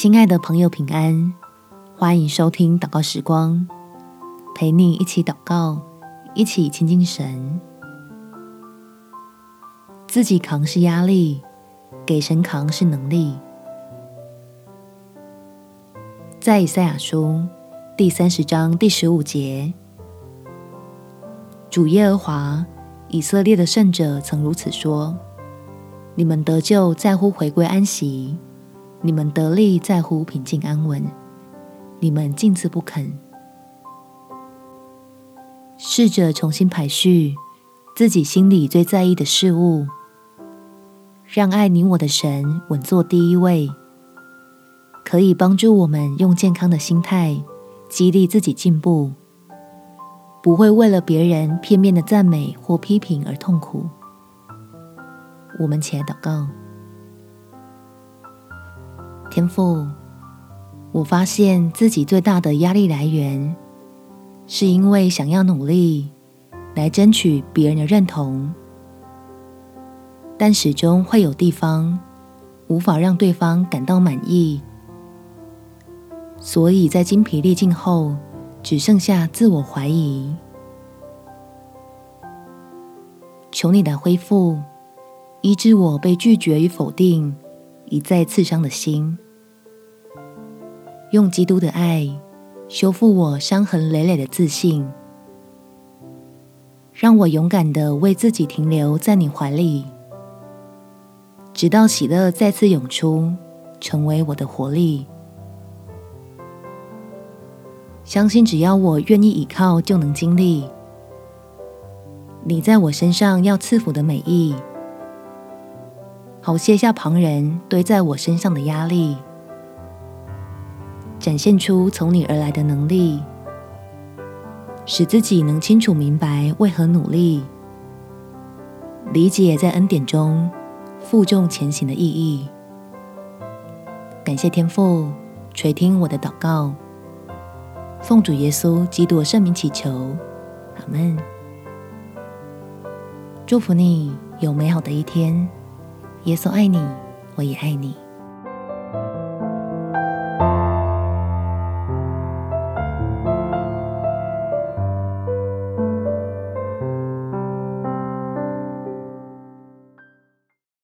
亲爱的朋友，平安！欢迎收听祷告时光，陪你一起祷告，一起亲近神。自己扛是压力，给神扛是能力。在以赛亚书第三十章第十五节，主耶和华以色列的圣者曾如此说：“你们得救在乎回归安息。”你们得力在乎平静安稳，你们静自不肯。试着重新排序自己心里最在意的事物，让爱你我的神稳坐第一位，可以帮助我们用健康的心态激励自己进步，不会为了别人片面的赞美或批评而痛苦。我们且祷告。天父，我发现自己最大的压力来源，是因为想要努力来争取别人的认同，但始终会有地方无法让对方感到满意，所以在精疲力尽后，只剩下自我怀疑。求你来恢复，医治我被拒绝与否定一再刺伤的心，用基督的爱修复我伤痕累累的自信，让我勇敢地为自己停留在你怀里，直到喜乐再次涌出，成为我的活力。相信只要我愿意倚靠，就能经历你在我身上要赐福的美意。好卸下旁人堆在我身上的压力，展现出从你而来的能力，使自己能清楚明白为何努力，理解在恩典中负重前行的意义。感谢天父垂听我的祷告，奉主耶稣基督的圣名祈求，阿门。祝福你有美好的一天。耶稣爱你，我也爱你。